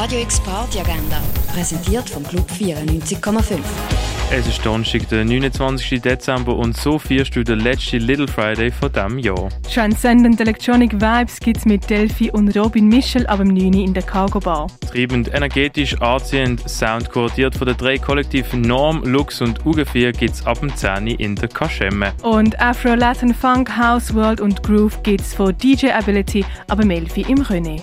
Radio X Party Agenda, präsentiert vom Club 94,5. Es ist Donnerstag, der 29. Dezember und so feierst du den letzten Little Friday von diesem Jahr. Transcendent Electronic Vibes gibt's mit Delphi und Robin Michel ab dem 9. in der Cargo Bar. Treibend, energetisch, anziehend, Sound kuratiert von den drei Kollektiven Norm, Lux und Ugefähr gibt's ab dem 10. in der Kaschemme. Und Afro, Latin, Funk, House, World und Groove gibt's von DJ Ability ab dem 11. im René.